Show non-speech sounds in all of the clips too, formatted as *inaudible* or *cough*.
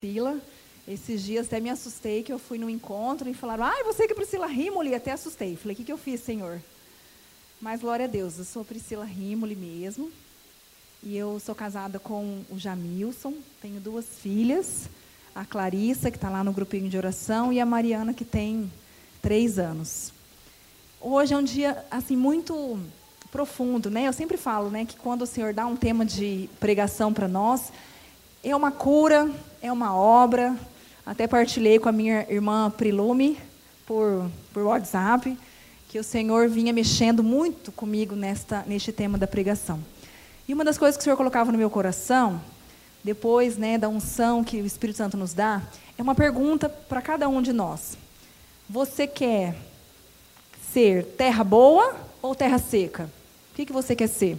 Priscila. Esses dias até me assustei que eu fui num encontro e falaram: "Ai, você que é Priscila Rimoli", até assustei. Falei: "O que que eu fiz, Senhor?" Mas glória a Deus, eu sou Priscila Rimoli mesmo. E eu sou casada com o Jamilson, tenho duas filhas, a Clarissa, que está lá no grupinho de oração, e a Mariana, que tem três anos. Hoje é um dia assim muito profundo, né? Eu sempre falo, né, que quando o Senhor dá um tema de pregação para nós, é uma cura, é uma obra. Até partilhei com a minha irmã Prilume por, por WhatsApp que o Senhor vinha mexendo muito comigo nesta, neste tema da pregação. E uma das coisas que o Senhor colocava no meu coração, depois né, da unção que o Espírito Santo nos dá, é uma pergunta para cada um de nós. Você quer ser terra boa ou terra seca? O que, que você quer ser?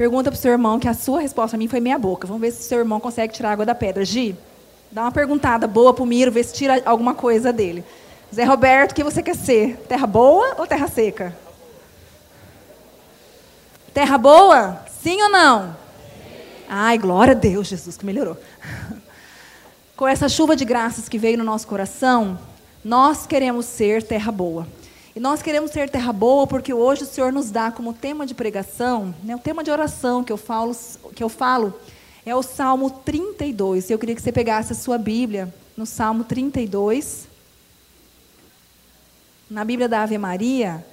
Pergunta para o seu irmão, que a sua resposta a mim foi meia boca. Vamos ver se o seu irmão consegue tirar água da pedra. Gi, dá uma perguntada boa para o Miro, ver se tira alguma coisa dele. Zé Roberto, o que você quer ser? Terra boa ou terra seca? Terra boa? Sim ou não? Ai, glória a Deus, Jesus, que melhorou. *laughs* Com essa chuva de graças que veio no nosso coração, nós queremos ser terra boa. E nós queremos ser terra boa porque hoje o Senhor nos dá como tema de pregação, né, o tema de oração que eu falo, que eu falo é o Salmo 32. Eu queria que você pegasse a sua Bíblia no Salmo 32. Na Bíblia da Ave Maria,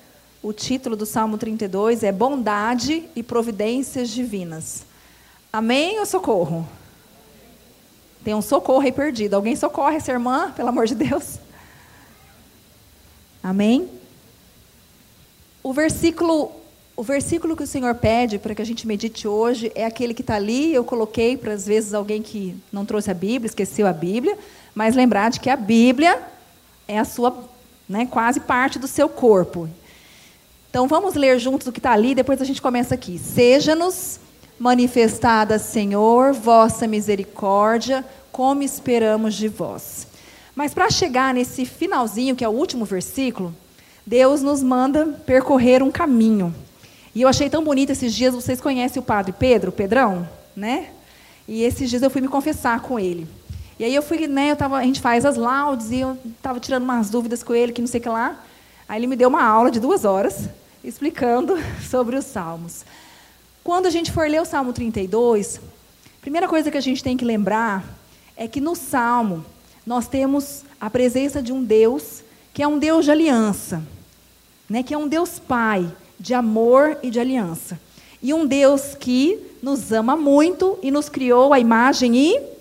o título do Salmo 32 é Bondade e Providências Divinas. Amém ou socorro? Tem um socorro aí perdido. Alguém socorre essa irmã, pelo amor de Deus? Amém? O versículo, o versículo que o Senhor pede para que a gente medite hoje é aquele que está ali. Eu coloquei para, às vezes, alguém que não trouxe a Bíblia, esqueceu a Bíblia, mas lembrar de que a Bíblia é a sua né, quase parte do seu corpo. Então vamos ler juntos o que está ali, depois a gente começa aqui. Seja-nos manifestada, Senhor, vossa misericórdia, como esperamos de vós. Mas para chegar nesse finalzinho, que é o último versículo, Deus nos manda percorrer um caminho. E eu achei tão bonito esses dias, vocês conhecem o padre Pedro, Pedrão, né? E esses dias eu fui me confessar com ele. E aí eu fui, né, eu tava, a gente faz as laudes e eu estava tirando umas dúvidas com ele, que não sei o que lá. Aí ele me deu uma aula de duas horas explicando *laughs* sobre os salmos. Quando a gente for ler o Salmo 32, a primeira coisa que a gente tem que lembrar é que no Salmo nós temos a presença de um Deus que é um Deus de aliança, né, que é um Deus Pai, de amor e de aliança. E um Deus que nos ama muito e nos criou a imagem e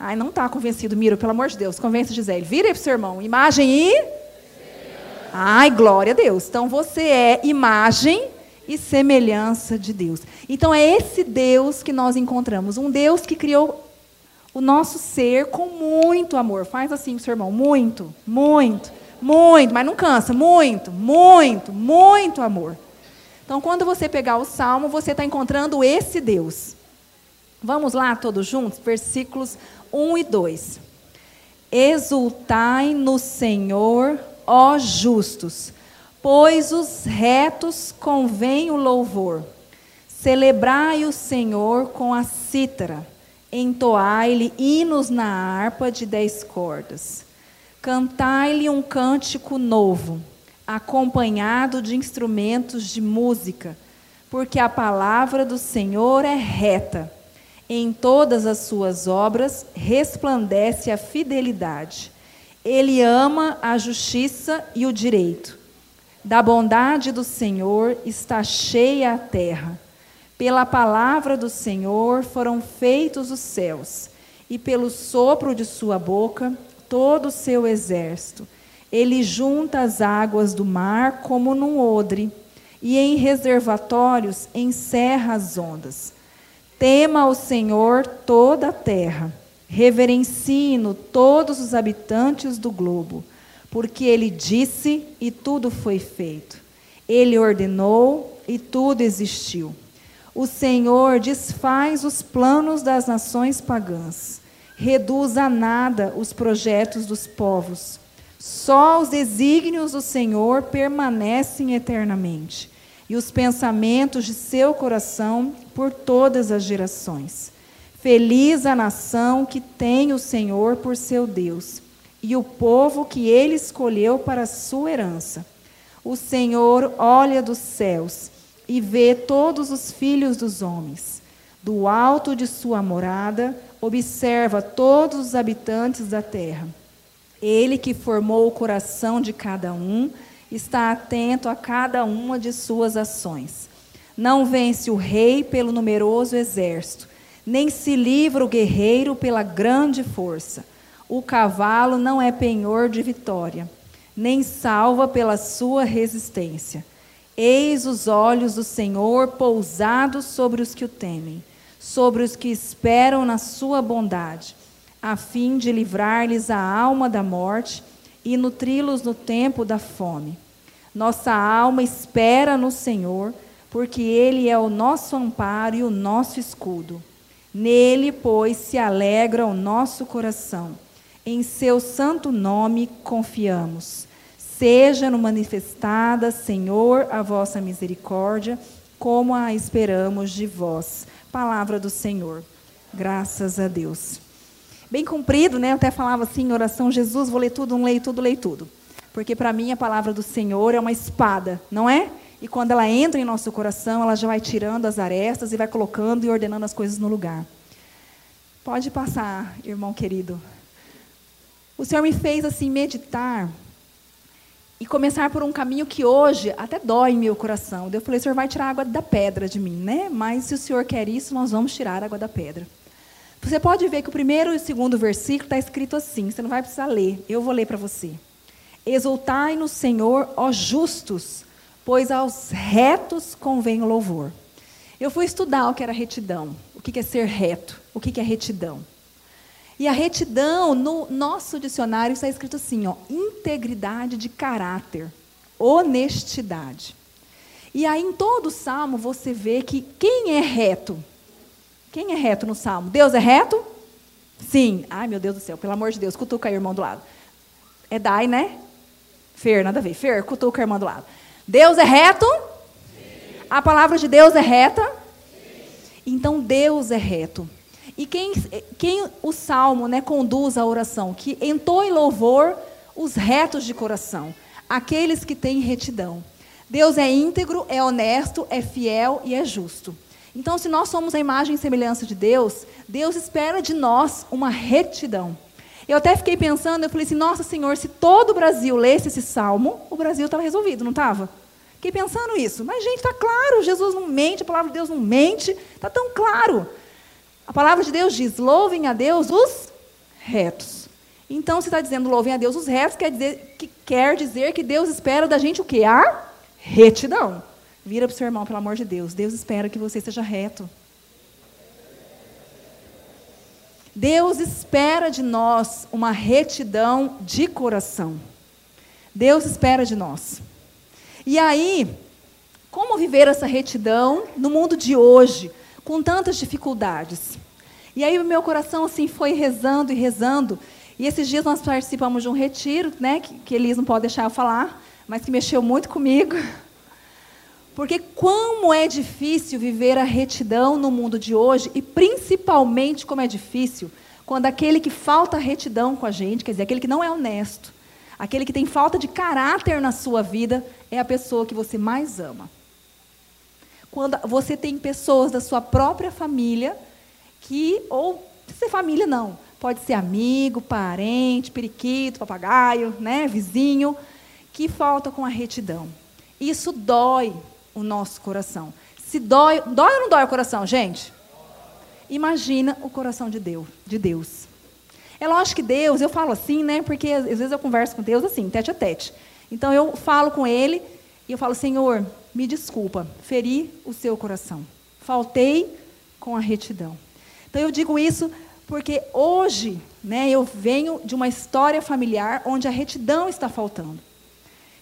Ai, não está convencido, Miro, pelo amor de Deus. Convence Gisele. Vira aí para o seu irmão. Imagem e. Ai, glória a Deus. Então você é imagem e semelhança de Deus. Então é esse Deus que nós encontramos. Um Deus que criou o nosso ser com muito amor. Faz assim, seu irmão. Muito, muito, muito. Mas não cansa. Muito, muito, muito amor. Então, quando você pegar o salmo, você está encontrando esse Deus. Vamos lá, todos juntos? Versículos 1 e 2. Exultai no Senhor, ó justos, pois os retos convém o louvor. Celebrai o Senhor com a cítara, entoai-lhe hinos na harpa de dez cordas. Cantai-lhe um cântico novo, acompanhado de instrumentos de música, porque a palavra do Senhor é reta em todas as suas obras resplandece a fidelidade. Ele ama a justiça e o direito. Da bondade do Senhor está cheia a terra. Pela palavra do Senhor foram feitos os céus, e pelo sopro de sua boca todo o seu exército. Ele junta as águas do mar como num odre, e em reservatórios encerra as ondas. Tema o Senhor toda a terra, reverencie-no todos os habitantes do globo, porque ele disse e tudo foi feito. Ele ordenou e tudo existiu. O Senhor desfaz os planos das nações pagãs, reduz a nada os projetos dos povos. Só os desígnios do Senhor permanecem eternamente e os pensamentos de seu coração por todas as gerações. Feliz a nação que tem o Senhor por seu Deus, e o povo que ele escolheu para sua herança. O Senhor olha dos céus e vê todos os filhos dos homens. Do alto de sua morada, observa todos os habitantes da terra. Ele que formou o coração de cada um, está atento a cada uma de suas ações. Não vence o rei pelo numeroso exército nem se livra o guerreiro pela grande força. O cavalo não é penhor de vitória, nem salva pela sua resistência. Eis os olhos do Senhor pousados sobre os que o temem, sobre os que esperam na sua bondade, a fim de livrar-lhes a alma da morte e nutri-los no tempo da fome. Nossa alma espera no Senhor, porque Ele é o nosso amparo e o nosso escudo. Nele, pois, se alegra o nosso coração. Em seu santo nome confiamos. Seja-no manifestada, Senhor, a vossa misericórdia, como a esperamos de vós. Palavra do Senhor. Graças a Deus. Bem cumprido, né? Eu até falava assim em oração, Jesus, vou ler tudo, não leio tudo, leio tudo. Porque para mim a palavra do Senhor é uma espada, não é? E quando ela entra em nosso coração, ela já vai tirando as arestas e vai colocando e ordenando as coisas no lugar. Pode passar, irmão querido. O Senhor me fez assim meditar e começar por um caminho que hoje até dói em meu coração. Eu falei, o Senhor vai tirar a água da pedra de mim, né? Mas se o Senhor quer isso, nós vamos tirar a água da pedra. Você pode ver que o primeiro e o segundo versículo está escrito assim, você não vai precisar ler, eu vou ler para você. Exultai no Senhor, ó justos, pois aos retos convém o louvor. Eu fui estudar o que era retidão, o que é ser reto, o que é retidão. E a retidão, no nosso dicionário, está escrito assim: ó, integridade de caráter, honestidade. E aí, em todo o salmo, você vê que quem é reto? Quem é reto no salmo? Deus é reto? Sim. Ai, meu Deus do céu, pelo amor de Deus, cutuca aí, irmão do lado. É Dai, né? Fer, nada a ver. Fer, cutuca a irmã do lado. Deus é reto? Sim. A palavra de Deus é reta? Sim. Então Deus é reto. E quem, quem o salmo né, conduz a oração? Que entrou em louvor os retos de coração, aqueles que têm retidão. Deus é íntegro, é honesto, é fiel e é justo. Então, se nós somos a imagem e semelhança de Deus, Deus espera de nós uma retidão. Eu até fiquei pensando, eu falei assim, nossa Senhor, se todo o Brasil lesse esse salmo, o Brasil estava resolvido, não estava? Fiquei pensando isso. Mas, gente, está claro, Jesus não mente, a palavra de Deus não mente, está tão claro. A palavra de Deus diz, louvem a Deus os retos. Então, se está dizendo louvem a Deus os retos, quer dizer, que, quer dizer que Deus espera da gente o quê? A retidão. Vira para o seu irmão, pelo amor de Deus. Deus espera que você seja reto. Deus espera de nós uma retidão de coração. Deus espera de nós. E aí, como viver essa retidão no mundo de hoje, com tantas dificuldades? E aí o meu coração assim foi rezando e rezando. E esses dias nós participamos de um retiro, né, que, que Elis não pode deixar eu falar, mas que mexeu muito comigo. *laughs* Porque como é difícil viver a retidão no mundo de hoje, e principalmente como é difícil quando aquele que falta retidão com a gente, quer dizer, aquele que não é honesto, aquele que tem falta de caráter na sua vida, é a pessoa que você mais ama. Quando você tem pessoas da sua própria família que, ou se família não, pode ser amigo, parente, periquito, papagaio, né, vizinho, que falta com a retidão. Isso dói o nosso coração. Se dói, dói ou não dói o coração, gente? Imagina o coração de Deus, de Deus. É lógico que Deus, eu falo assim, né? Porque às vezes eu converso com Deus assim, tete a tete. Então eu falo com Ele e eu falo, Senhor, me desculpa, feri o seu coração. Faltei com a retidão. Então eu digo isso porque hoje, né, eu venho de uma história familiar onde a retidão está faltando.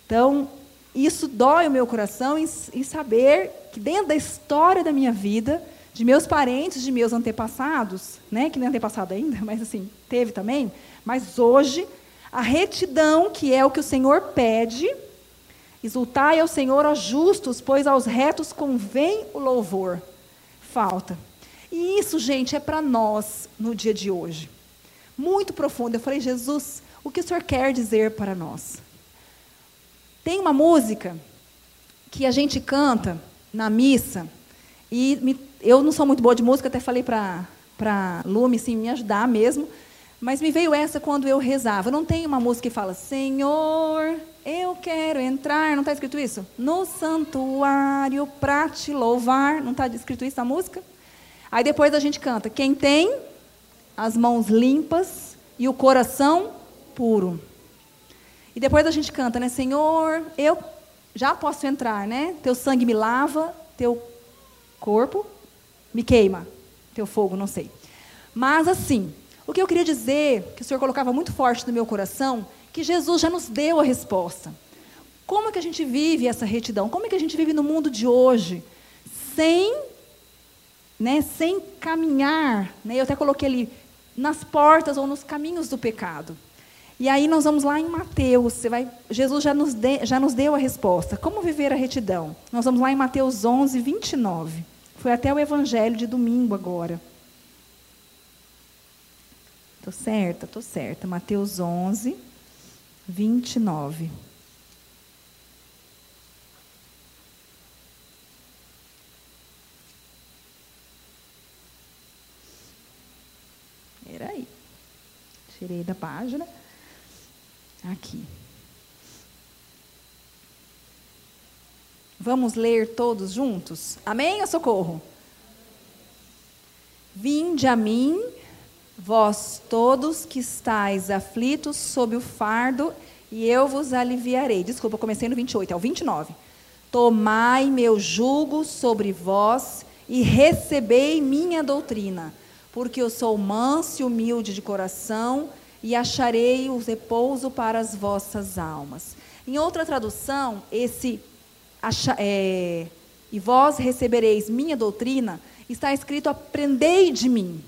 Então, isso dói o meu coração em, em saber que dentro da história da minha vida, de meus parentes, de meus antepassados, né, que não é antepassado ainda, *laughs* mas assim, teve também, mas hoje, a retidão, que é o que o Senhor pede, exultai ao Senhor, aos justos, pois aos retos convém o louvor. Falta. E isso, gente, é para nós no dia de hoje. Muito profundo. Eu falei, Jesus, o que o Senhor quer dizer para nós? Tem uma música que a gente canta na missa, e me, eu não sou muito boa de música, até falei para Lume assim, me ajudar mesmo, mas me veio essa quando eu rezava. Não tem uma música que fala, Senhor, eu quero entrar, não está escrito isso? No santuário para te louvar, não está escrito isso na música? Aí depois a gente canta, quem tem as mãos limpas e o coração puro. E depois a gente canta, né? Senhor, eu já posso entrar, né? Teu sangue me lava, teu corpo me queima, teu fogo, não sei. Mas assim, o que eu queria dizer, que o Senhor colocava muito forte no meu coração, que Jesus já nos deu a resposta. Como é que a gente vive essa retidão? Como é que a gente vive no mundo de hoje sem, né, sem caminhar? Né? Eu até coloquei ali nas portas ou nos caminhos do pecado. E aí nós vamos lá em Mateus, você vai, Jesus já nos, de, já nos deu a resposta. Como viver a retidão? Nós vamos lá em Mateus 11, 29. Foi até o evangelho de domingo agora. Estou certa, estou certa. Mateus 11, 29. Peraí. Tirei da página. Aqui. Vamos ler todos juntos? Amém ou socorro? Vinde a mim, vós todos que estáis aflitos sob o fardo, e eu vos aliviarei. Desculpa, comecei no 28, é o 29. Tomai meu jugo sobre vós e recebei minha doutrina, porque eu sou manso e humilde de coração e acharei o repouso para as vossas almas. Em outra tradução, esse é, e vós recebereis minha doutrina, está escrito: aprendei de mim.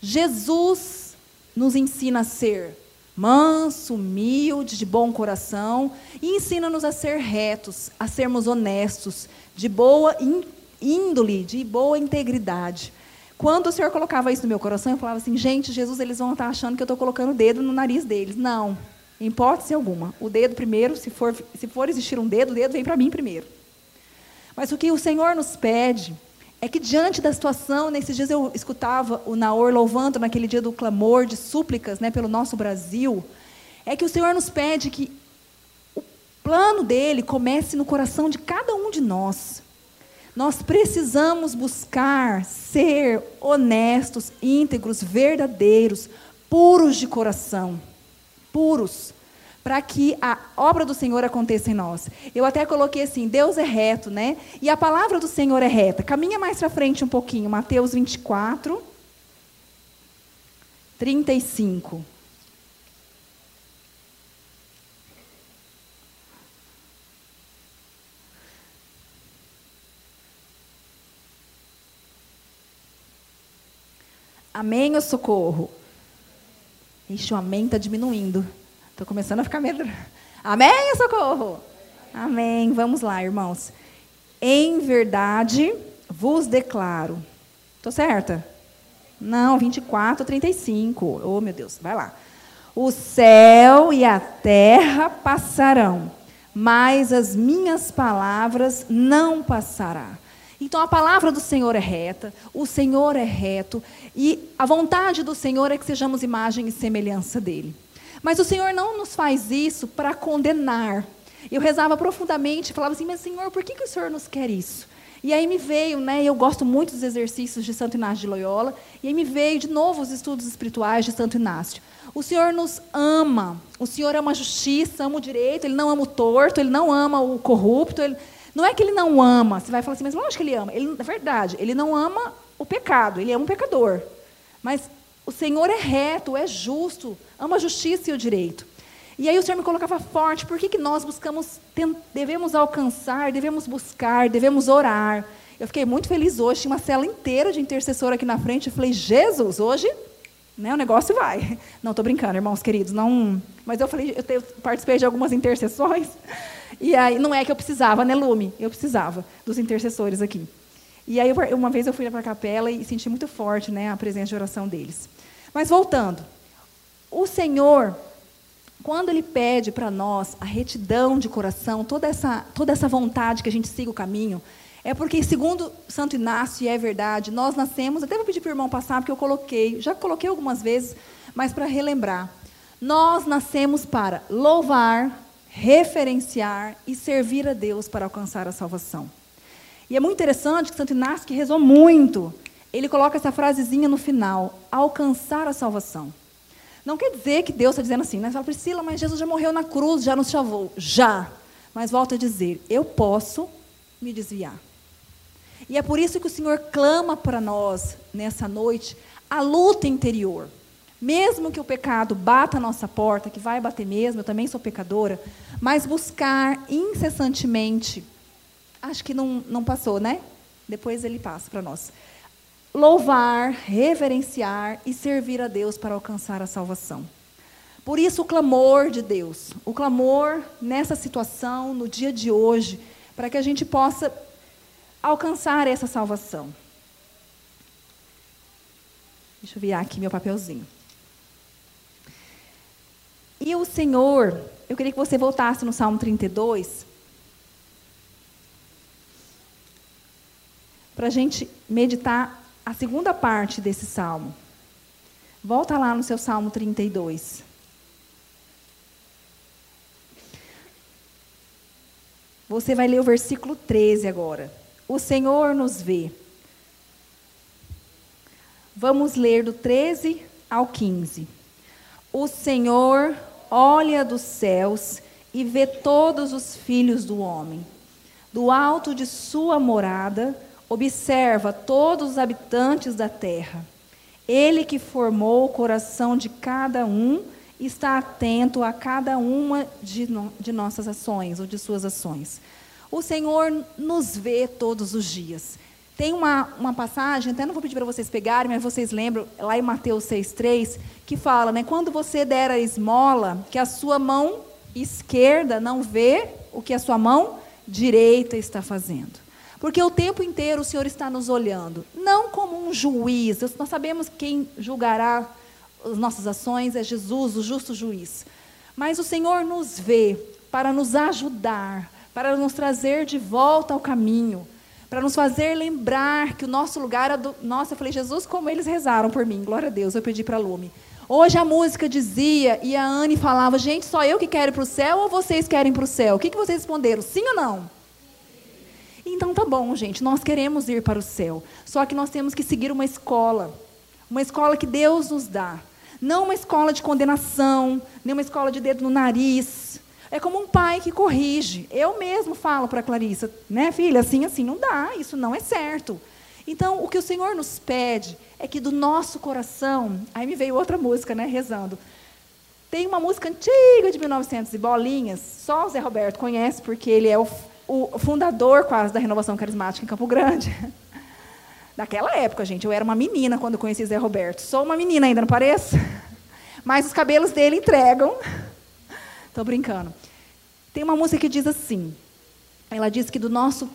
Jesus nos ensina a ser manso, humilde, de bom coração, e ensina-nos a ser retos, a sermos honestos, de boa índole, de boa integridade. Quando o Senhor colocava isso no meu coração, eu falava assim, gente, Jesus, eles vão estar achando que eu estou colocando o dedo no nariz deles. Não, em hipótese alguma. O dedo primeiro, se for, se for existir um dedo, o dedo vem para mim primeiro. Mas o que o Senhor nos pede é que diante da situação, nesses dias eu escutava o Naor louvando naquele dia do clamor, de súplicas né, pelo nosso Brasil, é que o Senhor nos pede que o plano dele comece no coração de cada um de nós. Nós precisamos buscar ser honestos, íntegros, verdadeiros, puros de coração. Puros. Para que a obra do Senhor aconteça em nós. Eu até coloquei assim: Deus é reto, né? E a palavra do Senhor é reta. Caminha mais para frente um pouquinho, Mateus 24, 35. Amém ou socorro? Ixi, o amém está diminuindo. Estou começando a ficar medo. Amém socorro? Amém. Vamos lá, irmãos. Em verdade vos declaro. Estou certa? Não, 24, 35. Oh, meu Deus, vai lá. O céu e a terra passarão, mas as minhas palavras não passarão. Então a palavra do Senhor é reta, o Senhor é reto, e a vontade do Senhor é que sejamos imagem e semelhança dele. Mas o Senhor não nos faz isso para condenar. Eu rezava profundamente, falava assim, mas Senhor, por que, que o Senhor nos quer isso? E aí me veio, né, eu gosto muito dos exercícios de Santo Inácio de Loyola, e aí me veio de novo os estudos espirituais de Santo Inácio. O Senhor nos ama, o Senhor ama a justiça, ama o direito, Ele não ama o torto, Ele não ama o corrupto, Ele não é que ele não ama, você vai falar assim, mas lógico que ele ama. Ele, na verdade, ele não ama o pecado, ele ama o pecador. Mas o Senhor é reto, é justo, ama a justiça e o direito. E aí o Senhor me colocava forte, por que, que nós buscamos, devemos alcançar, devemos buscar, devemos orar. Eu fiquei muito feliz hoje, tinha uma cela inteira de intercessor aqui na frente, eu falei, Jesus, hoje né, o negócio vai. *laughs* Não, estou brincando, irmãos queridos, não. Mas eu falei, eu participei de algumas intercessões, *laughs* e aí não é que eu precisava, né, Lume? Eu precisava dos intercessores aqui. E aí, uma vez eu fui para a capela e senti muito forte né, a presença de oração deles. Mas voltando, o Senhor, quando Ele pede para nós a retidão de coração, toda essa, toda essa vontade que a gente siga o caminho, é porque, segundo Santo Inácio, e é verdade, nós nascemos, até vou pedir para o irmão passar, porque eu coloquei, já coloquei algumas vezes, mas para relembrar. Nós nascemos para louvar, referenciar e servir a Deus para alcançar a salvação. E é muito interessante que Santo Inácio, que rezou muito, ele coloca essa frasezinha no final: alcançar a salvação. Não quer dizer que Deus está dizendo assim, né? Você fala, Priscila, mas Jesus já morreu na cruz, já nos salvou. Já. Mas volta a dizer: eu posso me desviar. E é por isso que o Senhor clama para nós, nessa noite, a luta interior. Mesmo que o pecado bata a nossa porta, que vai bater mesmo, eu também sou pecadora, mas buscar incessantemente. Acho que não, não passou, né? Depois ele passa para nós. Louvar, reverenciar e servir a Deus para alcançar a salvação. Por isso, o clamor de Deus, o clamor nessa situação, no dia de hoje, para que a gente possa alcançar essa salvação. Deixa eu virar aqui meu papelzinho. E o Senhor, eu queria que você voltasse no Salmo 32, para a gente meditar a segunda parte desse salmo. Volta lá no seu Salmo 32. Você vai ler o versículo 13 agora. O Senhor nos vê. Vamos ler do 13 ao 15. O Senhor olha dos céus e vê todos os filhos do homem. Do alto de sua morada, observa todos os habitantes da terra. Ele que formou o coração de cada um está atento a cada uma de, no, de nossas ações ou de suas ações. O Senhor nos vê todos os dias. Tem uma, uma passagem, até não vou pedir para vocês pegarem, mas vocês lembram, lá em Mateus 6,3, que fala, né, quando você der a esmola, que a sua mão esquerda não vê o que a sua mão direita está fazendo. Porque o tempo inteiro o Senhor está nos olhando, não como um juiz, nós sabemos quem julgará as nossas ações é Jesus, o justo juiz. Mas o Senhor nos vê para nos ajudar, para nos trazer de volta ao caminho para nos fazer lembrar que o nosso lugar é do. Nossa, eu falei, Jesus, como eles rezaram por mim, glória a Deus, eu pedi para a Lume. Hoje a música dizia, e a Anne falava, gente, só eu que quero ir para o céu ou vocês querem para o céu? O que, que vocês responderam? Sim ou não? Então tá bom, gente, nós queremos ir para o céu. Só que nós temos que seguir uma escola. Uma escola que Deus nos dá. Não uma escola de condenação, nem uma escola de dedo no nariz, é como um pai que corrige. Eu mesmo falo para a Clarissa, né, filha, assim, assim não dá, isso não é certo. Então, o que o Senhor nos pede é que do nosso coração, aí me veio outra música, né, rezando. Tem uma música antiga de 1900 e bolinhas, só o Zé Roberto conhece, porque ele é o, o fundador quase da renovação carismática em Campo Grande. *laughs* Daquela época, gente, eu era uma menina quando conheci Zé Roberto. Sou uma menina ainda, não pareço? *laughs* Mas os cabelos dele entregam. *laughs* Estou brincando. Tem uma música que diz assim. Ela diz que do nosso.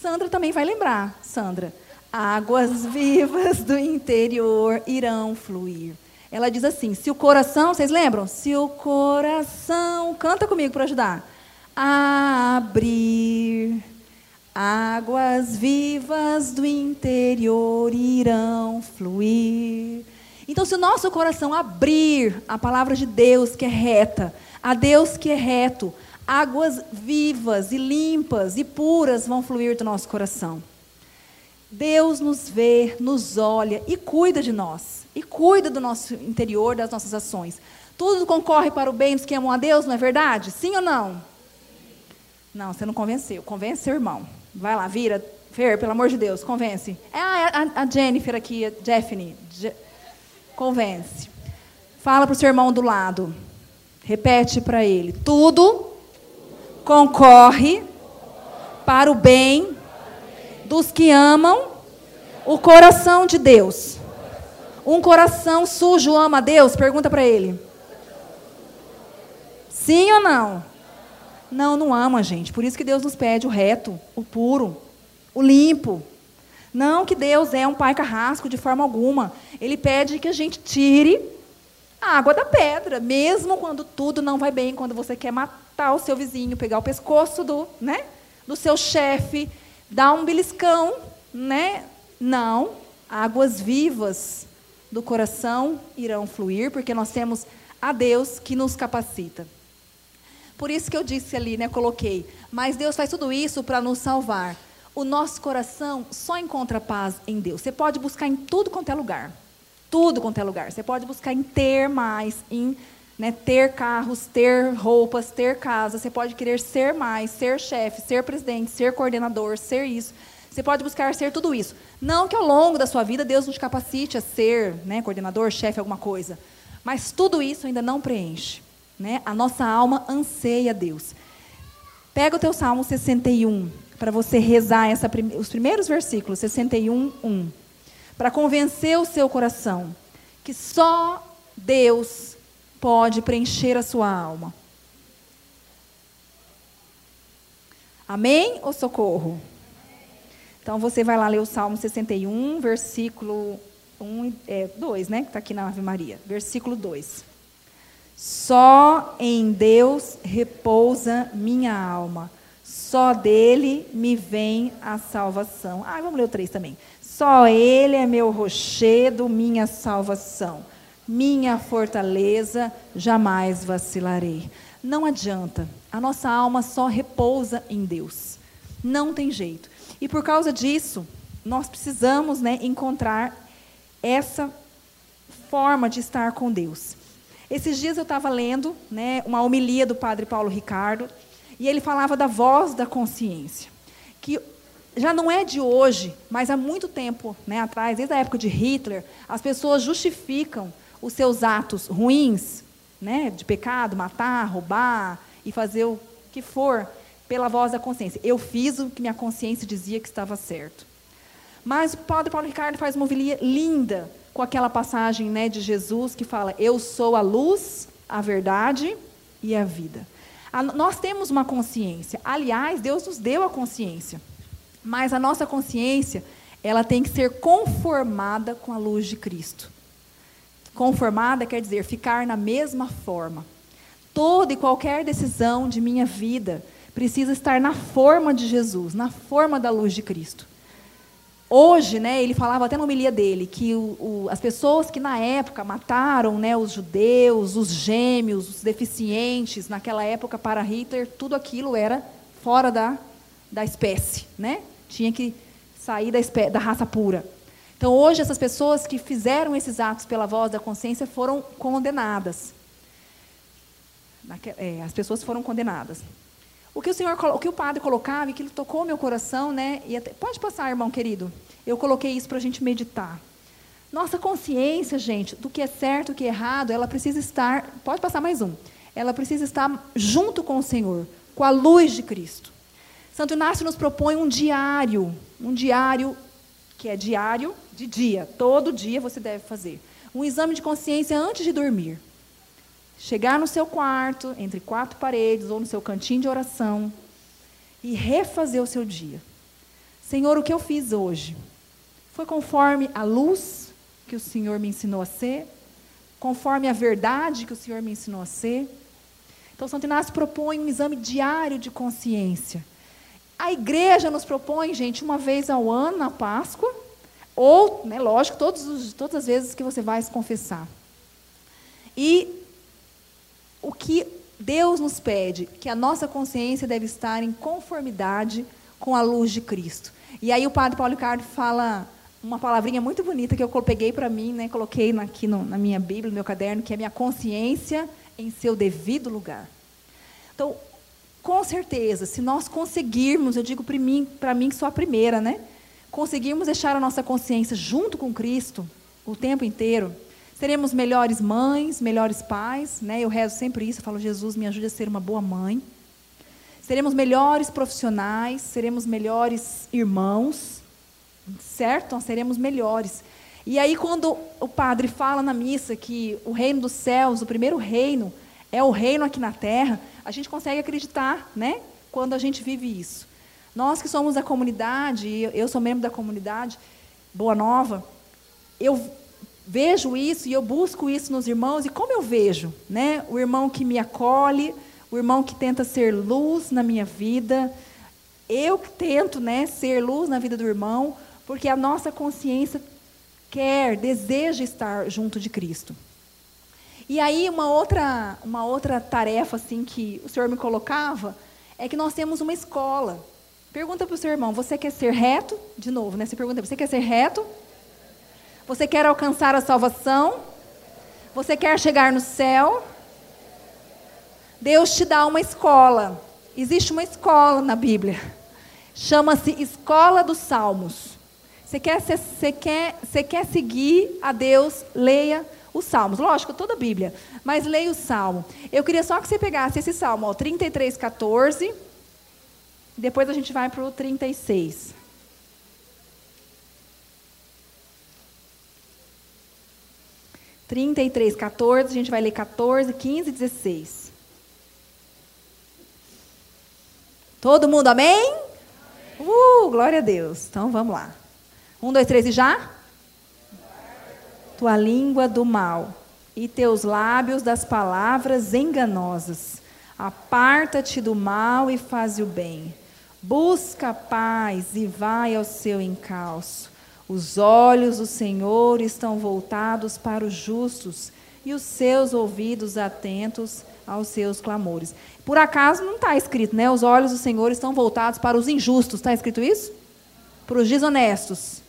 Sandra também vai lembrar, Sandra. Águas vivas do interior irão fluir. Ela diz assim: se o coração, vocês lembram? Se o coração, canta comigo para ajudar. Abrir, águas vivas do interior irão fluir. Então, se o nosso coração abrir a palavra de Deus, que é reta, a Deus que é reto, águas vivas e limpas e puras vão fluir do nosso coração. Deus nos vê, nos olha e cuida de nós. E cuida do nosso interior, das nossas ações. Tudo concorre para o bem dos que amam a Deus, não é verdade? Sim ou não? Não, você não convenceu. Convence seu irmão. Vai lá, vira. Fer, pelo amor de Deus, convence. É a, a, Jennifer aqui, a Jeffney. Je, convence. Fala para o seu irmão do lado. Repete para ele: tudo concorre para o bem dos que amam o coração de Deus. Um coração sujo ama Deus? Pergunta para ele. Sim ou não? Não, não ama, gente. Por isso que Deus nos pede o reto, o puro, o limpo. Não que Deus é um pai carrasco de forma alguma. Ele pede que a gente tire a água da pedra, mesmo quando tudo não vai bem, quando você quer matar o seu vizinho, pegar o pescoço do, né, do seu chefe, dar um beliscão, né? Não, águas vivas do coração irão fluir, porque nós temos a Deus que nos capacita. Por isso que eu disse ali, né, coloquei, mas Deus faz tudo isso para nos salvar. O nosso coração só encontra paz em Deus. Você pode buscar em tudo quanto é lugar. Tudo quanto é lugar. Você pode buscar em ter mais, em né, ter carros, ter roupas, ter casa. Você pode querer ser mais, ser chefe, ser presidente, ser coordenador, ser isso. Você pode buscar ser tudo isso. Não que ao longo da sua vida Deus nos capacite a ser né, coordenador, chefe, alguma coisa. Mas tudo isso ainda não preenche. Né? A nossa alma anseia Deus. Pega o teu Salmo 61 para você rezar essa, os primeiros versículos, 61, 1. Para convencer o seu coração que só Deus pode preencher a sua alma. Amém ou socorro? Então você vai lá ler o Salmo 61, versículo 1, é, 2, né? Que está aqui na Ave Maria. Versículo 2. Só em Deus repousa minha alma. Só dele me vem a salvação. Ah, vamos ler o 3 também. Só ele é meu rochedo, minha salvação. Minha fortaleza, jamais vacilarei. Não adianta. A nossa alma só repousa em Deus. Não tem jeito. E por causa disso, nós precisamos né, encontrar essa forma de estar com Deus. Esses dias eu estava lendo né, uma homilia do padre Paulo Ricardo, e ele falava da voz da consciência, que já não é de hoje, mas há muito tempo né, atrás, desde a época de Hitler, as pessoas justificam os seus atos ruins, né, de pecado, matar, roubar e fazer o que for, pela voz da consciência. Eu fiz o que minha consciência dizia que estava certo. Mas o padre Paulo Ricardo faz uma homilia linda com aquela passagem né, de Jesus que fala: Eu sou a luz, a verdade e a vida. A, nós temos uma consciência. Aliás, Deus nos deu a consciência. Mas a nossa consciência, ela tem que ser conformada com a luz de Cristo. Conformada quer dizer ficar na mesma forma. Toda e qualquer decisão de minha vida precisa estar na forma de Jesus, na forma da luz de Cristo. Hoje, né, ele falava até na homilia dele que o, o, as pessoas que na época mataram né, os judeus, os gêmeos, os deficientes, naquela época para Hitler, tudo aquilo era fora da, da espécie, né? Tinha que sair da, da raça pura. Então, hoje, essas pessoas que fizeram esses atos pela voz da consciência foram condenadas. É, as pessoas foram condenadas. O que o senhor, o que o padre colocava e que tocou meu coração, né? E até, pode passar, irmão querido. Eu coloquei isso para a gente meditar. Nossa consciência, gente, do que é certo, o que é errado, ela precisa estar. Pode passar mais um. Ela precisa estar junto com o Senhor, com a luz de Cristo. Santo Inácio nos propõe um diário, um diário que é diário de dia, todo dia você deve fazer. Um exame de consciência antes de dormir. Chegar no seu quarto, entre quatro paredes, ou no seu cantinho de oração, e refazer o seu dia. Senhor, o que eu fiz hoje? Foi conforme a luz que o Senhor me ensinou a ser? Conforme a verdade que o Senhor me ensinou a ser? Então, Santo Inácio propõe um exame diário de consciência. A igreja nos propõe, gente, uma vez ao ano, na Páscoa, ou, né, lógico, todos os, todas as vezes que você vai se confessar. E o que Deus nos pede, que a nossa consciência deve estar em conformidade com a luz de Cristo. E aí o padre Paulo Ricardo fala uma palavrinha muito bonita que eu peguei para mim, né, coloquei aqui no, na minha Bíblia, no meu caderno, que é minha consciência em seu devido lugar. Então, com certeza, se nós conseguirmos, eu digo para mim, para mim que sou a primeira, né, conseguirmos deixar a nossa consciência junto com Cristo o tempo inteiro, Seremos melhores mães, melhores pais, né? Eu rezo sempre isso, eu falo, Jesus, me ajude a ser uma boa mãe. Seremos melhores profissionais, seremos melhores irmãos, certo? Nós seremos melhores. E aí, quando o padre fala na missa que o reino dos céus, o primeiro reino, é o reino aqui na terra, a gente consegue acreditar, né? Quando a gente vive isso. Nós que somos da comunidade, eu sou membro da comunidade Boa Nova, eu vejo isso e eu busco isso nos irmãos, e como eu vejo, né? O irmão que me acolhe, o irmão que tenta ser luz na minha vida, eu que tento, né, ser luz na vida do irmão, porque a nossa consciência quer, deseja estar junto de Cristo. E aí uma outra, uma outra tarefa assim que o Senhor me colocava é que nós temos uma escola. Pergunta para o seu irmão, você quer ser reto? De novo, né? Você pergunta, você quer ser reto? Você quer alcançar a salvação? Você quer chegar no céu? Deus te dá uma escola. Existe uma escola na Bíblia. Chama-se Escola dos Salmos. Você quer, você, quer, você quer seguir a Deus? Leia os Salmos. Lógico, toda a Bíblia. Mas leia o Salmo. Eu queria só que você pegasse esse Salmo, ó, 33, 14. Depois a gente vai para o 36. Trinta e três, 14, a gente vai ler 14, 15 e 16. Todo mundo, amém? amém? Uh, glória a Deus. Então vamos lá. Um, dois, três e já? Tua língua do mal e teus lábios das palavras enganosas. Aparta-te do mal e faze o bem. Busca paz e vai ao seu encalço. Os olhos do Senhor estão voltados para os justos e os seus ouvidos atentos aos seus clamores. Por acaso não está escrito, né? Os olhos do Senhor estão voltados para os injustos. Está escrito isso? Para os desonestos.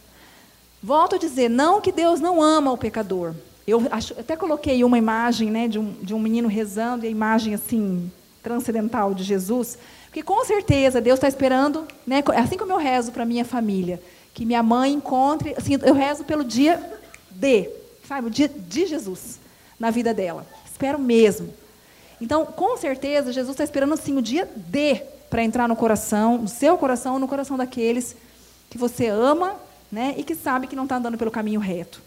Volto a dizer, não que Deus não ama o pecador. Eu acho, até coloquei uma imagem né, de, um, de um menino rezando, e a imagem assim, transcendental de Jesus, porque com certeza Deus está esperando, né, assim como eu rezo para minha família, que minha mãe encontre, assim, eu rezo pelo dia de, sabe, o dia de Jesus na vida dela. Espero mesmo. Então, com certeza, Jesus está esperando assim o dia de para entrar no coração, no seu coração, no coração daqueles que você ama né, e que sabe que não está andando pelo caminho reto.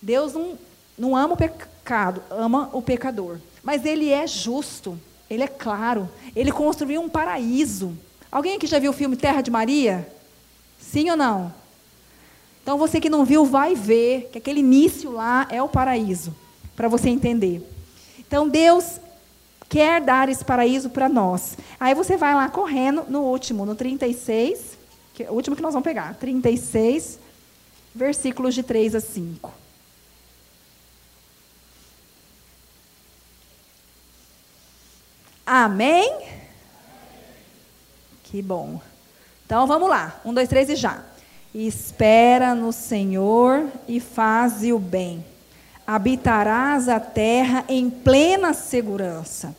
Deus não, não ama o pecado, ama o pecador. Mas ele é justo, ele é claro, ele construiu um paraíso. Alguém aqui já viu o filme Terra de Maria? Sim ou não? Então você que não viu, vai ver que aquele início lá é o paraíso, para você entender. Então Deus quer dar esse paraíso para nós. Aí você vai lá correndo no último, no 36, que, o último que nós vamos pegar, 36, versículos de 3 a 5. Amém? Que bom. Então vamos lá. Um, dois, três e já. Espera no Senhor e faze o bem. Habitarás a terra em plena segurança.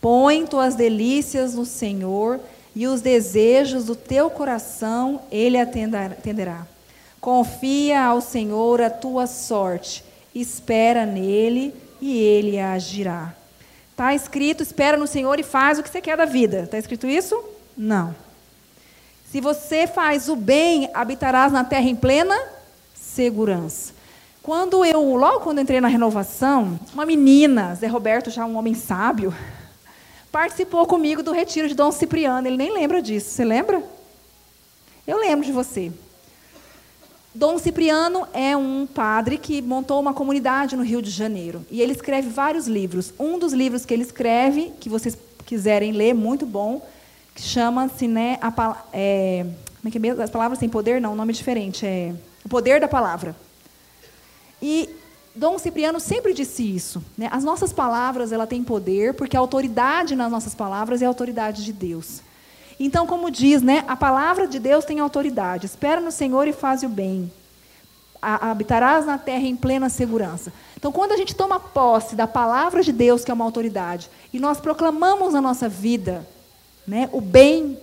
Põe tuas delícias no Senhor e os desejos do teu coração ele atenderá. Confia ao Senhor a tua sorte, espera nele e ele agirá. Está escrito, espera no Senhor e faz o que você quer da vida. Está escrito isso? Não. Se você faz o bem, habitarás na terra em plena segurança. Quando eu, logo quando entrei na renovação, uma menina, Zé Roberto, já um homem sábio, participou comigo do retiro de Dom Cipriano. Ele nem lembra disso. Você lembra? Eu lembro de você. Dom Cipriano é um padre que montou uma comunidade no Rio de Janeiro. E ele escreve vários livros. Um dos livros que ele escreve, que vocês quiserem ler, muito bom, chama-se, né, a, é, como é que é As palavras têm poder? Não, um nome diferente. É O Poder da Palavra. E Dom Cipriano sempre disse isso. Né? As nossas palavras ela têm poder, porque a autoridade nas nossas palavras é a autoridade de Deus. Então, como diz, né, a palavra de Deus tem autoridade. Espera no Senhor e faz o bem. habitarás na terra em plena segurança. Então, quando a gente toma posse da palavra de Deus, que é uma autoridade, e nós proclamamos na nossa vida né, o bem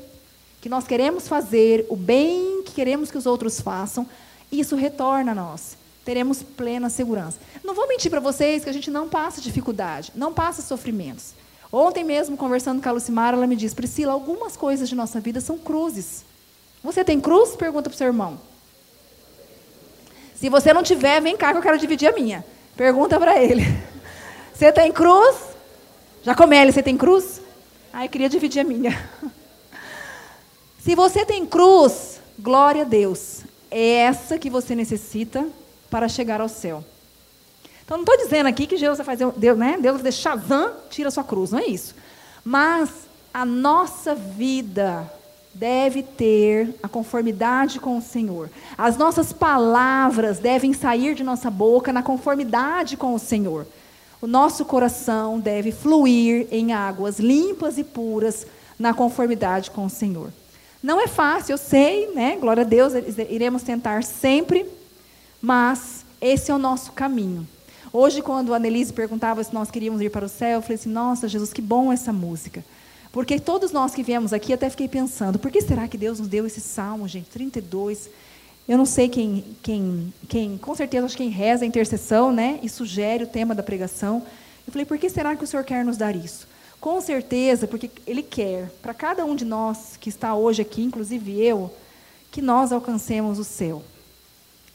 que nós queremos fazer, o bem que queremos que os outros façam, isso retorna a nós teremos plena segurança. Não vou mentir para vocês que a gente não passa dificuldade, não passa sofrimentos. Ontem mesmo, conversando com a Lucimara, ela me disse, Priscila, algumas coisas de nossa vida são cruzes. Você tem cruz? Pergunta para o seu irmão. Se você não tiver, vem cá que eu quero dividir a minha. Pergunta para ele. *laughs* Você tem cruz? Já, Jacomeli, você tem cruz? Ah, eu queria dividir a minha. *laughs* Se você tem cruz, glória a Deus. É essa que você necessita para chegar ao céu. Então, não estou dizendo aqui que Deus vai fazer, Deus, né? Deus vai Shazam, tira a sua cruz, não é isso. Mas a nossa vida deve ter a conformidade com o Senhor. As nossas palavras devem sair de nossa boca na conformidade com o Senhor. O nosso coração deve fluir em águas limpas e puras na conformidade com o Senhor. Não é fácil, eu sei, né? Glória a Deus, iremos tentar sempre, mas esse é o nosso caminho. Hoje, quando a Annelise perguntava se nós queríamos ir para o céu, eu falei assim: Nossa, Jesus, que bom essa música. Porque todos nós que viemos aqui, até fiquei pensando, por que será que Deus nos deu esse salmo, gente? 32. Eu não sei quem, quem, quem, com certeza, acho que quem reza a intercessão, né? E sugere o tema da pregação. Eu falei, por que será que o Senhor quer nos dar isso? Com certeza, porque Ele quer, para cada um de nós que está hoje aqui, inclusive eu, que nós alcancemos o céu.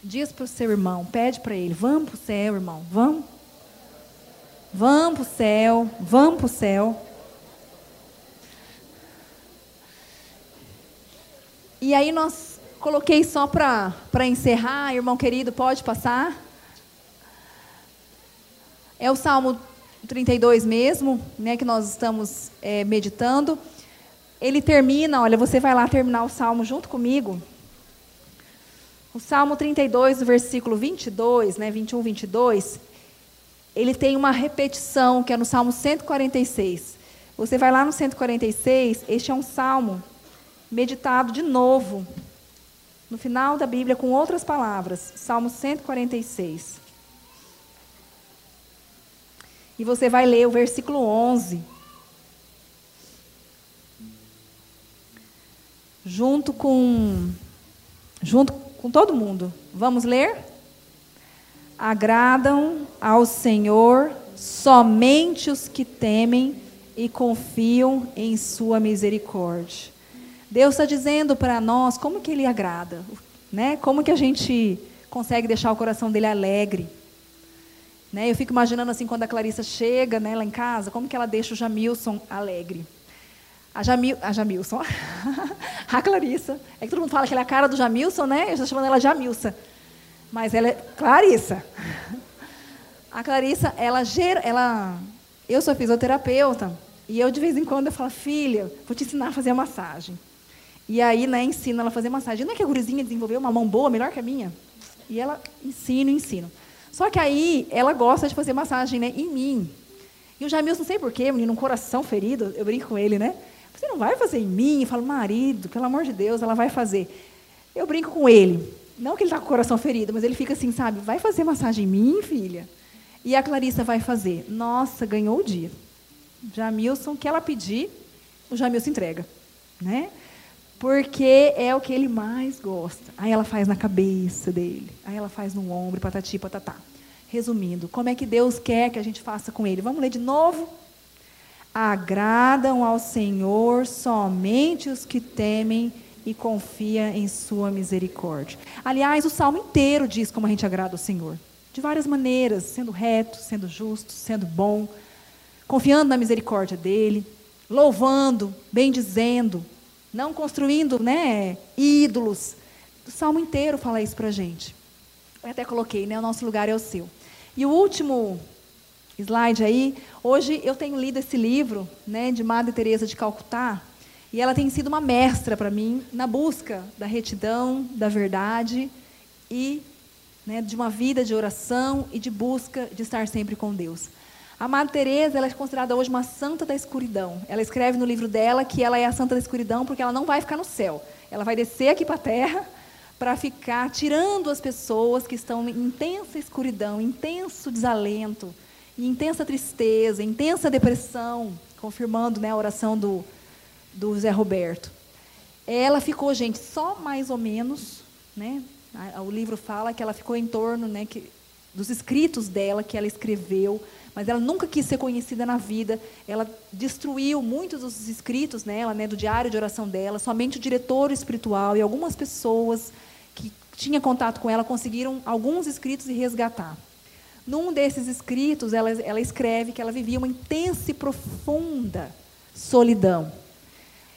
Diz para o seu irmão, pede para ele, vamos para o céu, irmão, vamos. Vamos para o céu, vamos para o céu. E aí nós coloquei só para encerrar, irmão querido, pode passar. É o Salmo 32 mesmo, né, que nós estamos é, meditando. Ele termina, olha, você vai lá terminar o Salmo junto comigo. O Salmo 32, versículo 22, né, 21, 22, ele tem uma repetição, que é no Salmo 146. Você vai lá no 146, este é um salmo meditado de novo, no final da Bíblia, com outras palavras. Salmo 146. E você vai ler o versículo 11. Junto com junto com todo mundo. Vamos ler? Agradam ao Senhor somente os que temem e confiam em sua misericórdia. Deus está dizendo para nós como que Ele agrada, né? Como que a gente consegue deixar o coração dele alegre. Né? Eu fico imaginando assim, quando a Clarissa chega né, lá em casa, como que ela deixa o Jamilson alegre. A, Jamil, a Jamilson, *laughs* a Clarissa. É que todo mundo fala que ela é a cara do Jamilson, né? Eu estou chamando ela Jamilsa. Mas ela é Clarissa. A Clarissa, ela, ela eu sou fisioterapeuta, e eu de vez em quando eu falo, filha, vou te ensinar a fazer a massagem. E aí, né, ensino ela a fazer massagem. Não é que a gurizinha desenvolveu uma mão boa, melhor que a minha? E ela ensina, ensino. Só que aí, ela gosta de fazer massagem né, em mim. E o Jamilson, não sei porquê, menino, um coração ferido, eu brinco com ele, né? Você não vai fazer em mim? Eu falo, marido, pelo amor de Deus, ela vai fazer. Eu brinco com ele. Não que ele está com o coração ferido, mas ele fica assim, sabe? Vai fazer massagem em mim, filha? E a Clarissa vai fazer. Nossa, ganhou o dia. Jamilson, que ela pedir, o Jamilson entrega. Né? Porque é o que ele mais gosta. Aí ela faz na cabeça dele, aí ela faz no ombro, patati, patatá. Resumindo, como é que Deus quer que a gente faça com ele? Vamos ler de novo? Agradam ao Senhor somente os que temem e confia em sua misericórdia. Aliás, o salmo inteiro diz como a gente agrada ao Senhor. De várias maneiras, sendo reto, sendo justo, sendo bom, confiando na misericórdia dele, louvando, bendizendo, não construindo né, ídolos. O salmo inteiro fala isso para a gente. Eu até coloquei, né, o nosso lugar é o seu. E o último slide aí, hoje eu tenho lido esse livro né, de Madre Teresa de Calcutá, e ela tem sido uma mestra para mim na busca da retidão, da verdade e né, de uma vida de oração e de busca de estar sempre com Deus. A Madre Teresa ela é considerada hoje uma santa da escuridão. Ela escreve no livro dela que ela é a santa da escuridão porque ela não vai ficar no céu. Ela vai descer aqui para a terra *laughs* para ficar tirando as pessoas que estão em intensa escuridão, intenso desalento, intensa tristeza, intensa depressão, confirmando né, a oração do, do Zé Roberto. Ela ficou, gente, só mais ou menos, né? O livro fala que ela ficou em torno né, que, dos escritos dela que ela escreveu mas ela nunca quis ser conhecida na vida. Ela destruiu muitos dos escritos nela, né, do diário de oração dela. Somente o diretor espiritual e algumas pessoas que tinham contato com ela conseguiram alguns escritos e resgatar. Num desses escritos, ela, ela escreve que ela vivia uma intensa e profunda solidão.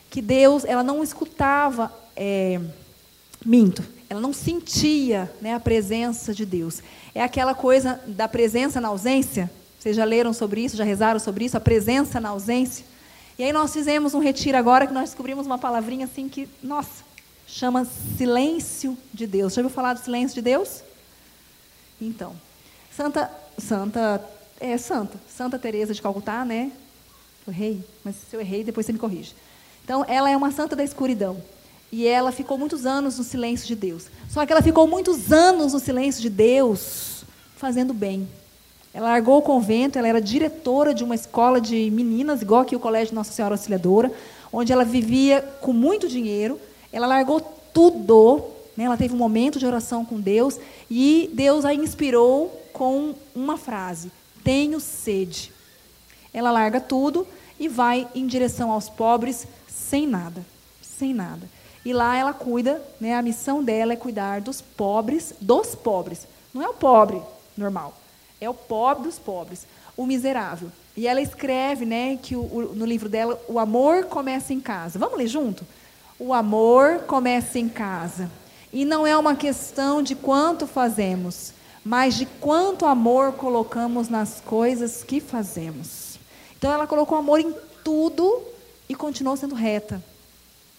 que Deus, ela não escutava, é, minto, ela não sentia né, a presença de Deus. É aquela coisa da presença na ausência. Vocês já leram sobre isso, já rezaram sobre isso, a presença na ausência. E aí nós fizemos um retiro agora que nós descobrimos uma palavrinha assim que, nossa, chama silêncio de Deus. Já ouviu falar do silêncio de Deus? Então, Santa, Santa, é Santa, Santa Teresa de Calcutá, né? Eu errei, mas se eu errei, depois você me corrige. Então, ela é uma santa da escuridão. E ela ficou muitos anos no silêncio de Deus. Só que ela ficou muitos anos no silêncio de Deus, fazendo bem. Ela largou o convento, ela era diretora de uma escola de meninas, igual aqui o Colégio Nossa Senhora Auxiliadora, onde ela vivia com muito dinheiro. Ela largou tudo, né? ela teve um momento de oração com Deus, e Deus a inspirou com uma frase: Tenho sede. Ela larga tudo e vai em direção aos pobres sem nada. Sem nada. E lá ela cuida, né, a missão dela é cuidar dos pobres, dos pobres. Não é o pobre normal, é o pobre dos pobres, o miserável. E ela escreve, né, que o, o, no livro dela, o amor começa em casa. Vamos ler junto? O amor começa em casa. E não é uma questão de quanto fazemos, mas de quanto amor colocamos nas coisas que fazemos. Então ela colocou amor em tudo e continuou sendo reta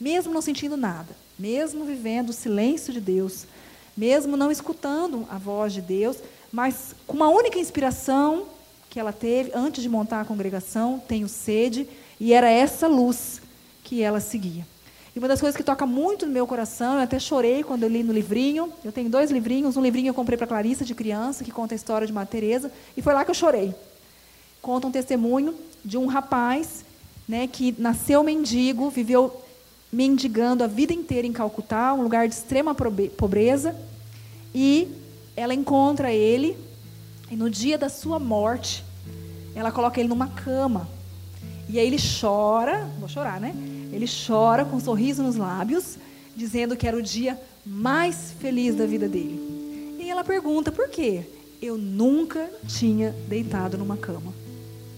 mesmo não sentindo nada, mesmo vivendo o silêncio de Deus, mesmo não escutando a voz de Deus, mas com uma única inspiração que ela teve antes de montar a congregação, tenho sede, e era essa luz que ela seguia. E uma das coisas que toca muito no meu coração, eu até chorei quando eu li no livrinho. Eu tenho dois livrinhos, um livrinho eu comprei para Clarissa de criança, que conta a história de Madre Teresa, e foi lá que eu chorei. Conta um testemunho de um rapaz, né, que nasceu mendigo, viveu mendigando a vida inteira em Calcutá, um lugar de extrema pobreza, e ela encontra ele, e no dia da sua morte, ela coloca ele numa cama. E aí ele chora, vou chorar, né? Ele chora com um sorriso nos lábios, dizendo que era o dia mais feliz da vida dele. E ela pergunta: por quê? Eu nunca tinha deitado numa cama.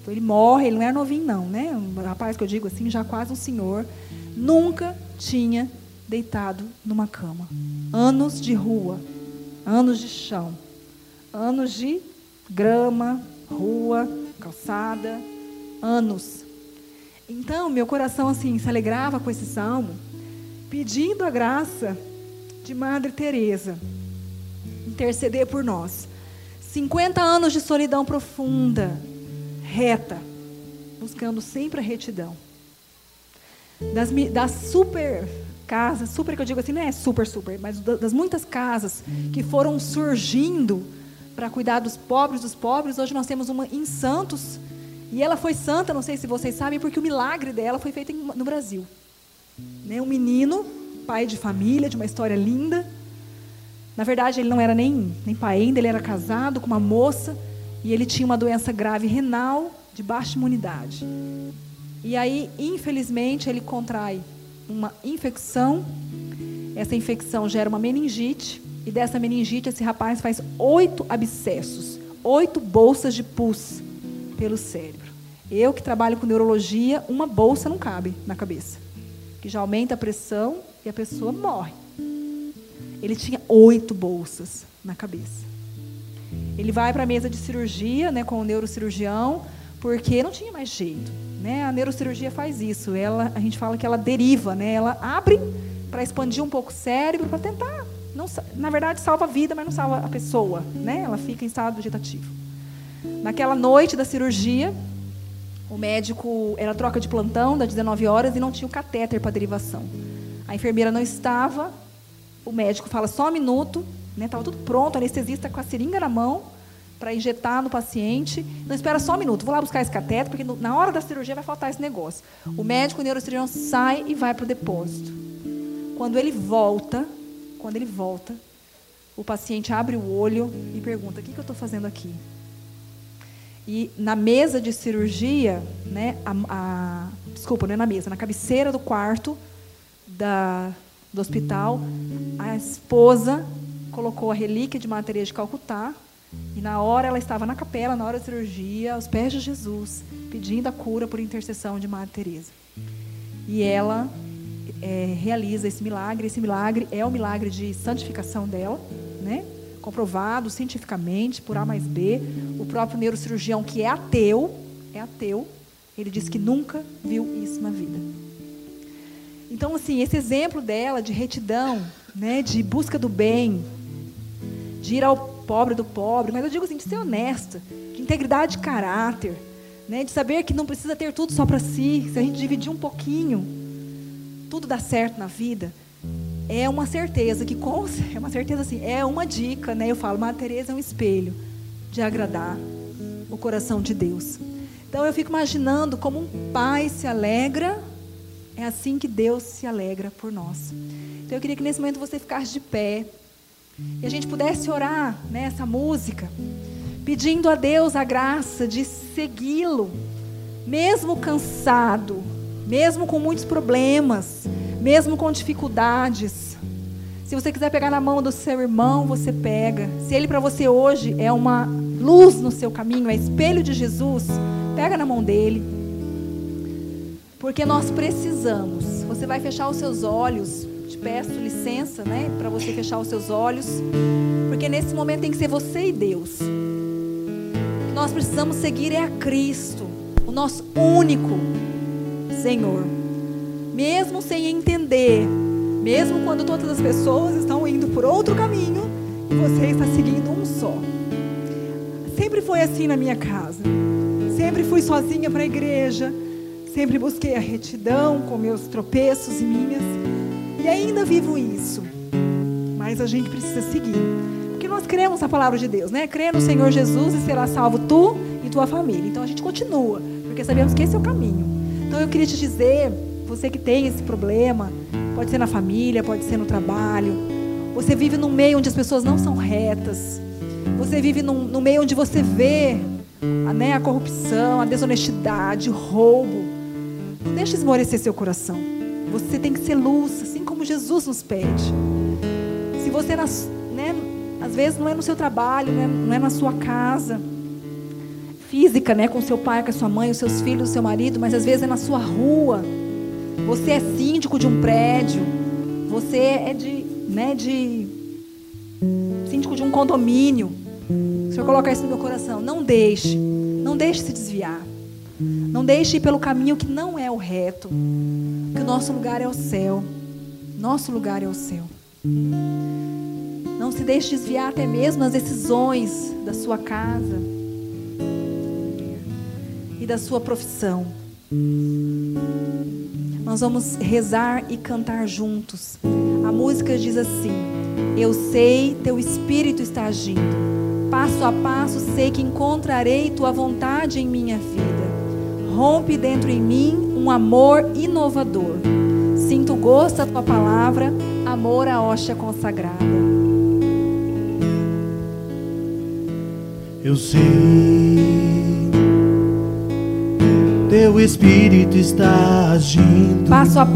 Então ele morre, ele não era novinho, não, né? Um rapaz que eu digo assim, já quase um senhor nunca tinha deitado numa cama. Anos de rua, anos de chão, anos de grama, rua, calçada, anos. Então, meu coração assim se alegrava com esse salmo, pedindo a graça de Madre Teresa interceder por nós. 50 anos de solidão profunda, reta, buscando sempre a retidão das, das super casas, super que eu digo assim, não é super, super, mas das muitas casas que foram surgindo para cuidar dos pobres dos pobres, hoje nós temos uma em Santos, e ela foi santa, não sei se vocês sabem, porque o milagre dela foi feito no Brasil. Né? Um menino, pai de família, de uma história linda. Na verdade, ele não era nem, nem pai ainda, ele era casado com uma moça, e ele tinha uma doença grave renal de baixa imunidade. E aí, infelizmente, ele contrai uma infecção. Essa infecção gera uma meningite. E dessa meningite, esse rapaz faz oito abscessos, oito bolsas de pus pelo cérebro. Eu que trabalho com neurologia, uma bolsa não cabe na cabeça, que já aumenta a pressão e a pessoa morre. Ele tinha oito bolsas na cabeça. Ele vai para a mesa de cirurgia, né, com o neurocirurgião, porque não tinha mais jeito. Né? A neurocirurgia faz isso. Ela, a gente fala que ela deriva, né? Ela abre para expandir um pouco o cérebro, para tentar, não, na verdade, salva a vida, mas não salva a pessoa, né? Ela fica em estado vegetativo. Naquela noite da cirurgia, o médico era troca de plantão das 19 horas e não tinha o catéter para derivação. A enfermeira não estava. O médico fala só um minuto, né? Tava tudo pronto, anestesista com a seringa na mão para injetar no paciente. Não espera só um minuto, vou lá buscar esse cateto, porque na hora da cirurgia vai faltar esse negócio. O médico, o neurocirurgião, sai e vai para o depósito. Quando ele volta, quando ele volta, o paciente abre o olho e pergunta: o que, que eu estou fazendo aqui? E na mesa de cirurgia, né, a, a, desculpa, não é na mesa, na cabeceira do quarto da, do hospital, a esposa colocou a relíquia de Maria de Calcutá, e na hora ela estava na capela, na hora da cirurgia, aos pés de Jesus, pedindo a cura por intercessão de Madre Teresa. E ela é, realiza esse milagre. Esse milagre é o milagre de santificação dela, né? comprovado cientificamente por A mais B. O próprio neurocirurgião, que é ateu, é ateu, ele disse que nunca viu isso na vida. Então, assim, esse exemplo dela de retidão, né, de busca do bem, de ir ao pobre do pobre, mas eu digo assim, de ser honesta, de integridade de caráter, né, de saber que não precisa ter tudo só para si, se a gente dividir um pouquinho, tudo dá certo na vida. É uma certeza que *laughs* é uma certeza assim, é uma dica, né? Eu falo, Madre Teresa é um espelho de agradar o coração de Deus. Então eu fico imaginando como um pai se alegra, é assim que Deus se alegra por nós. Então eu queria que nesse momento você ficasse de pé e a gente pudesse orar nessa música, pedindo a Deus a graça de segui-lo, mesmo cansado, mesmo com muitos problemas, mesmo com dificuldades. Se você quiser pegar na mão do seu irmão, você pega. Se ele para você hoje é uma luz no seu caminho, é espelho de Jesus, pega na mão dele. Porque nós precisamos. Você vai fechar os seus olhos. Peço licença, né, para você fechar os seus olhos, porque nesse momento tem que ser você e Deus. O que nós precisamos seguir é a Cristo, o nosso único Senhor. Mesmo sem entender, mesmo quando todas as pessoas estão indo por outro caminho e você está seguindo um só. Sempre foi assim na minha casa. Sempre fui sozinha para a igreja. Sempre busquei a retidão com meus tropeços e minhas. E ainda vivo isso. Mas a gente precisa seguir. Porque nós cremos na palavra de Deus, né? Crê no Senhor Jesus e será salvo tu e tua família. Então a gente continua. Porque sabemos que esse é o caminho. Então eu queria te dizer, você que tem esse problema, pode ser na família, pode ser no trabalho. Você vive num meio onde as pessoas não são retas. Você vive num, num meio onde você vê a, né, a corrupção, a desonestidade, o roubo. Não deixe esmorecer seu coração. Você tem que ser luz, assim como Jesus nos pede. Se você, né, às vezes, não é no seu trabalho, né, não é na sua casa física, né, com seu pai, com a sua mãe, os seus filhos, o seu marido, mas às vezes é na sua rua. Você é síndico de um prédio, você é de, né, de síndico de um condomínio. O Senhor coloca isso no meu coração. Não deixe, não deixe se desviar. Não deixe ir pelo caminho que não é o reto. Que o nosso lugar é o céu. Nosso lugar é o céu. Não se deixe desviar até mesmo nas decisões da sua casa e da sua profissão. Nós vamos rezar e cantar juntos. A música diz assim: Eu sei, teu espírito está agindo. Passo a passo sei que encontrarei tua vontade em minha vida. Rompe dentro em mim um amor inovador. Sinto gosto da tua palavra, amor à hoxa consagrada. Eu sei teu espírito está agindo. Passo a